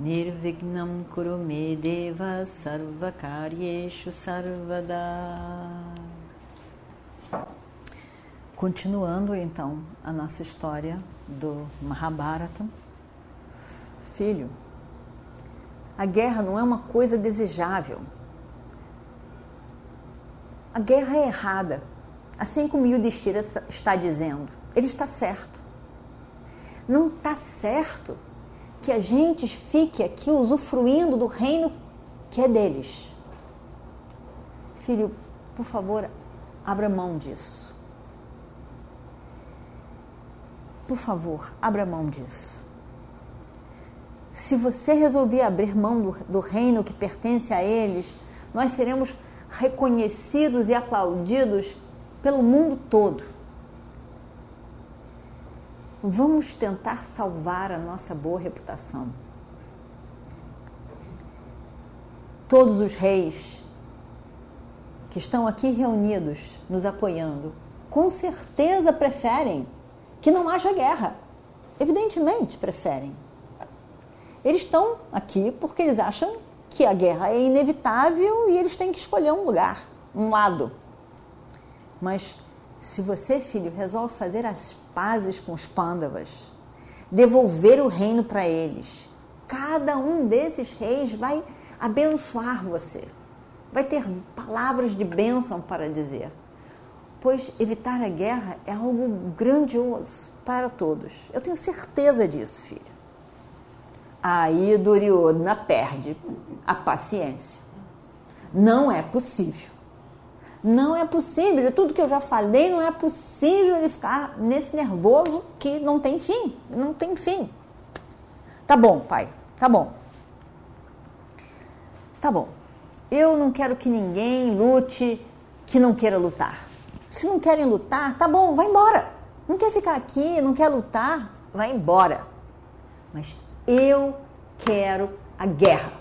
Nirvignam Kurume Deva Sarvakaryeshu Sarvada Continuando então a nossa história do Mahabharata. Filho, a guerra não é uma coisa desejável. A guerra é errada. Assim como Yudhishthira está dizendo, ele está certo. Não está certo que a gente fique aqui usufruindo do reino que é deles. Filho, por favor, abra mão disso. Por favor, abra mão disso. Se você resolver abrir mão do, do reino que pertence a eles, nós seremos reconhecidos e aplaudidos pelo mundo todo. Vamos tentar salvar a nossa boa reputação. Todos os reis que estão aqui reunidos nos apoiando, com certeza preferem que não haja guerra. Evidentemente preferem. Eles estão aqui porque eles acham que a guerra é inevitável e eles têm que escolher um lugar, um lado. Mas se você, filho, resolve fazer as pazes com os pândavas, devolver o reino para eles, cada um desses reis vai abençoar você, vai ter palavras de bênção para dizer pois evitar a guerra é algo grandioso para todos. Eu tenho certeza disso, filho. Aí Duryodhana perde a paciência. Não é possível. Não é possível, tudo que eu já falei, não é possível ele ficar nesse nervoso que não tem fim, não tem fim. Tá bom, pai, tá bom. Tá bom. Eu não quero que ninguém lute que não queira lutar. Se não querem lutar, tá bom, vai embora. Não quer ficar aqui, não quer lutar, vai embora. Mas eu quero a guerra.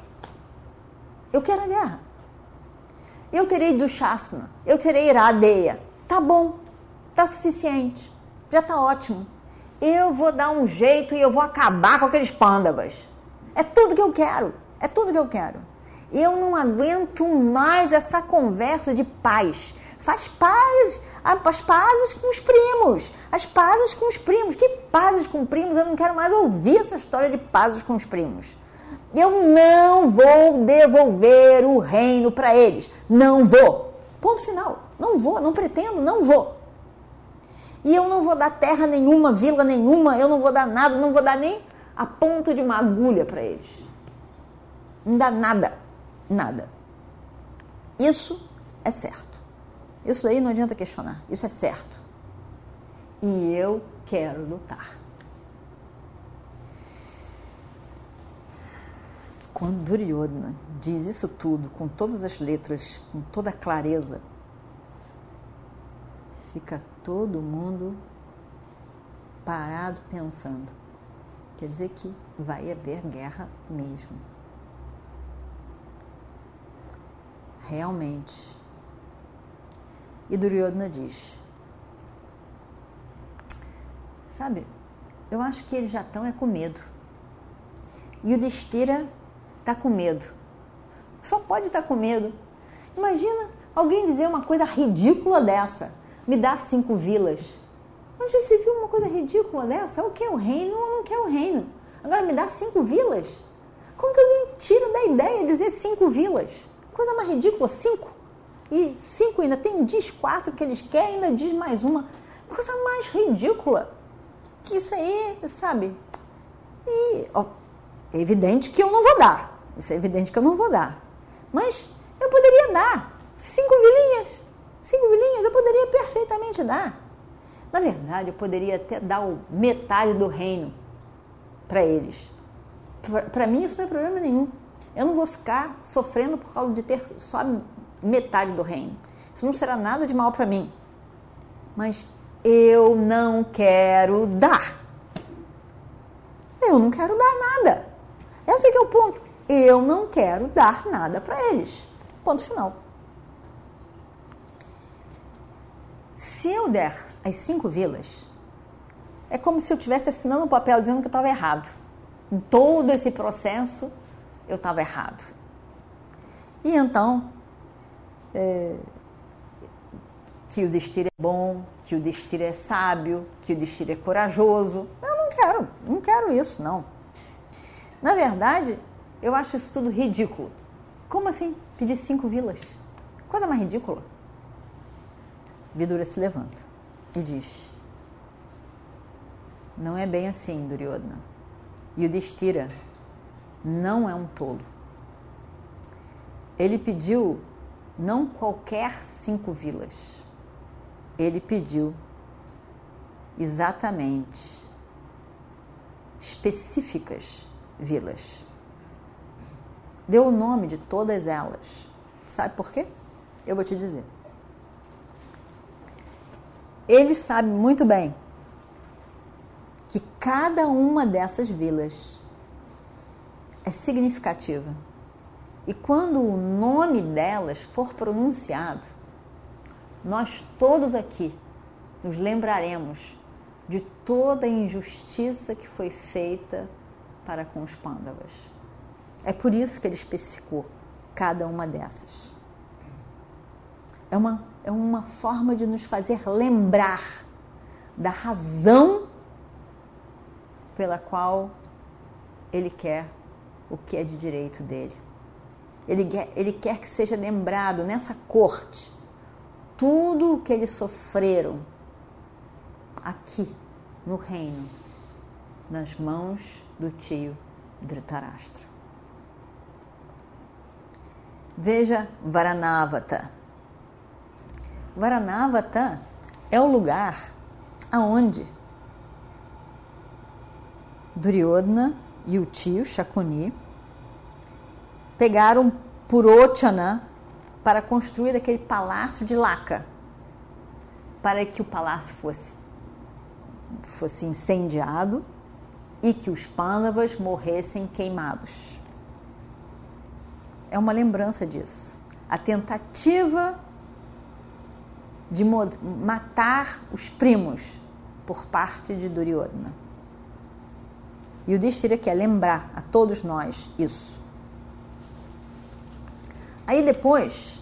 Eu quero a guerra. Eu terei Dushasana, eu terei Iradeya. Tá bom, tá suficiente, já tá ótimo. Eu vou dar um jeito e eu vou acabar com aqueles pândavas. É tudo que eu quero, é tudo que eu quero. Eu não aguento mais essa conversa de paz faz paz, as pazes com os primos, as pazes com os primos. Que pazes com primos? Eu não quero mais ouvir essa história de pazes com os primos. Eu não vou devolver o reino para eles. Não vou. Ponto final. Não vou, não pretendo, não vou. E eu não vou dar terra nenhuma, vila nenhuma, eu não vou dar nada, não vou dar nem a ponta de uma agulha para eles. Não dá nada, nada. Isso é certo. Isso aí não adianta questionar, isso é certo. E eu quero lutar. Quando Duryodhana diz isso tudo, com todas as letras, com toda a clareza, fica todo mundo parado pensando. Quer dizer que vai haver guerra mesmo. Realmente, e Duryodhana diz: Sabe, eu acho que eles já estão é com medo. E o Destira está com medo. Só pode estar tá com medo. Imagina alguém dizer uma coisa ridícula dessa. Me dá cinco vilas. Mas já se viu uma coisa ridícula dessa? O que é o reino ou não quer o reino? Agora me dá cinco vilas? Como que alguém tira da ideia de dizer cinco vilas? Coisa mais ridícula, cinco. E cinco ainda tem, diz quatro que eles querem, ainda diz mais uma. Coisa mais ridícula. Que isso aí, sabe? E ó, é evidente que eu não vou dar. Isso é evidente que eu não vou dar. Mas eu poderia dar cinco vilinhas. Cinco vilinhas eu poderia perfeitamente dar. Na verdade, eu poderia até dar metade do reino para eles. Para mim, isso não é problema nenhum. Eu não vou ficar sofrendo por causa de ter só metade do reino. Isso não será nada de mal para mim. Mas eu não quero dar. Eu não quero dar nada. Esse é, é o ponto. Eu não quero dar nada para eles. Ponto final. Se eu der as cinco vilas, é como se eu estivesse assinando um papel dizendo que eu estava errado. Em todo esse processo, eu estava errado. E então, é, que o destino é bom, que o destino é sábio, que o destino é corajoso. Eu não quero, não quero isso, não. Na verdade, eu acho isso tudo ridículo. Como assim pedir cinco vilas? Coisa mais ridícula. Vidura se levanta e diz: Não é bem assim, Duryodhana. E o Destira não é um tolo. Ele pediu não qualquer cinco vilas. Ele pediu exatamente específicas vilas. Deu o nome de todas elas. Sabe por quê? Eu vou te dizer. Ele sabe muito bem que cada uma dessas vilas é significativa. E quando o nome delas for pronunciado, nós todos aqui nos lembraremos de toda a injustiça que foi feita para com os pândavas. É por isso que ele especificou cada uma dessas. É uma, é uma forma de nos fazer lembrar da razão pela qual ele quer o que é de direito dele. Ele quer, ele quer que seja lembrado nessa corte tudo o que eles sofreram aqui no reino, nas mãos do tio Dhritarashtra. Veja Varanavata. Varanavata é o lugar aonde Duryodhana e o tio Shakuni pegaram Purochana para construir aquele palácio de laca, para que o palácio fosse fosse incendiado e que os Pandavas morressem queimados. É uma lembrança disso. A tentativa de matar os primos por parte de Duryodhana. E o Destira quer lembrar a todos nós isso. Aí depois,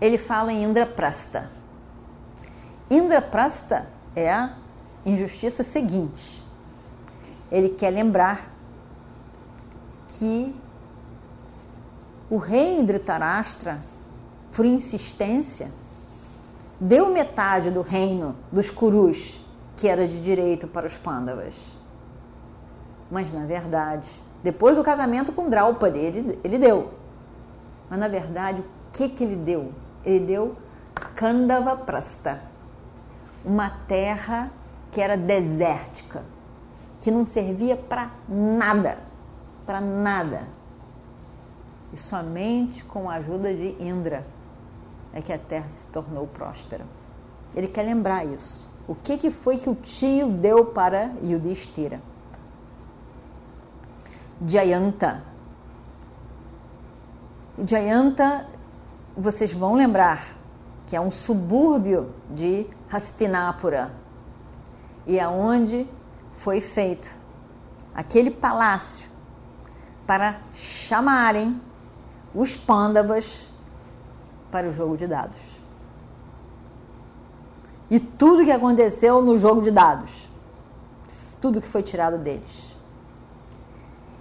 ele fala em Indraprasta. Indraprasta é a injustiça seguinte ele quer lembrar que o rei Dhritarashtra, por insistência, deu metade do reino dos Kurus, que era de direito para os Pandavas. Mas, na verdade, depois do casamento com Draupadi, ele, ele deu. Mas, na verdade, o que, que ele deu? Ele deu Kandava Prasta, uma terra que era desértica que não servia para nada, para nada. E somente com a ajuda de Indra é que a terra se tornou próspera. Ele quer lembrar isso. O que, que foi que o tio deu para Yudhishthira? Jayanta. Jayanta, vocês vão lembrar que é um subúrbio de Hastinapura e é foi feito aquele palácio para chamarem os pândavas para o jogo de dados. E tudo que aconteceu no jogo de dados, tudo que foi tirado deles.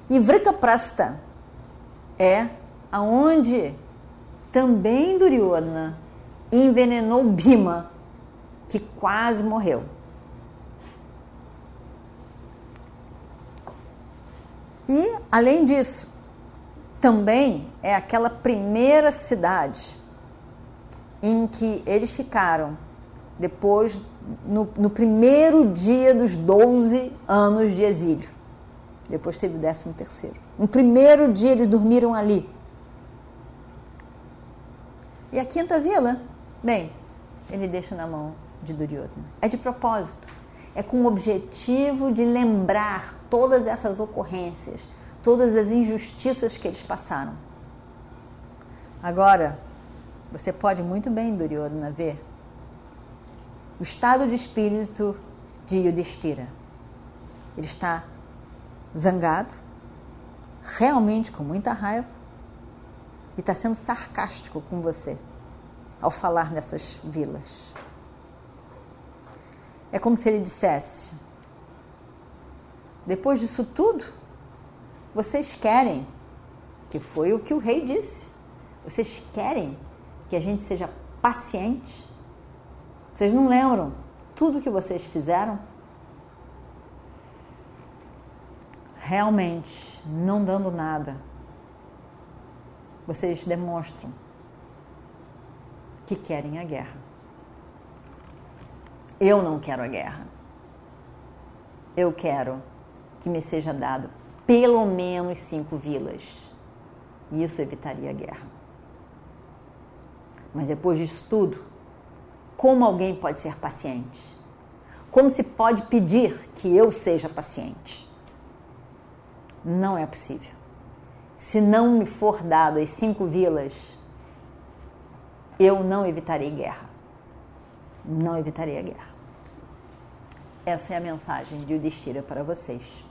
E Vrikaprasta é aonde também Duryodhana envenenou Bima, que quase morreu. E, além disso, também é aquela primeira cidade em que eles ficaram depois, no, no primeiro dia dos 12 anos de exílio. Depois teve o décimo terceiro. No primeiro dia eles dormiram ali. E a quinta vila, bem, ele deixa na mão de Duryodhana. É de propósito. É com o objetivo de lembrar todas essas ocorrências, todas as injustiças que eles passaram. Agora, você pode muito bem, Duryodhana, ver o estado de espírito de Yudhishthira. Ele está zangado, realmente com muita raiva, e está sendo sarcástico com você ao falar nessas vilas. É como se ele dissesse: depois disso tudo, vocês querem, que foi o que o rei disse, vocês querem que a gente seja paciente? Vocês não lembram tudo que vocês fizeram? Realmente, não dando nada, vocês demonstram que querem a guerra. Eu não quero a guerra. Eu quero que me seja dado pelo menos cinco vilas. Isso evitaria a guerra. Mas depois disso tudo, como alguém pode ser paciente? Como se pode pedir que eu seja paciente? Não é possível. Se não me for dado as cinco vilas, eu não evitarei guerra. Não evitarei a guerra. Essa é a mensagem de Yudhishthira para vocês.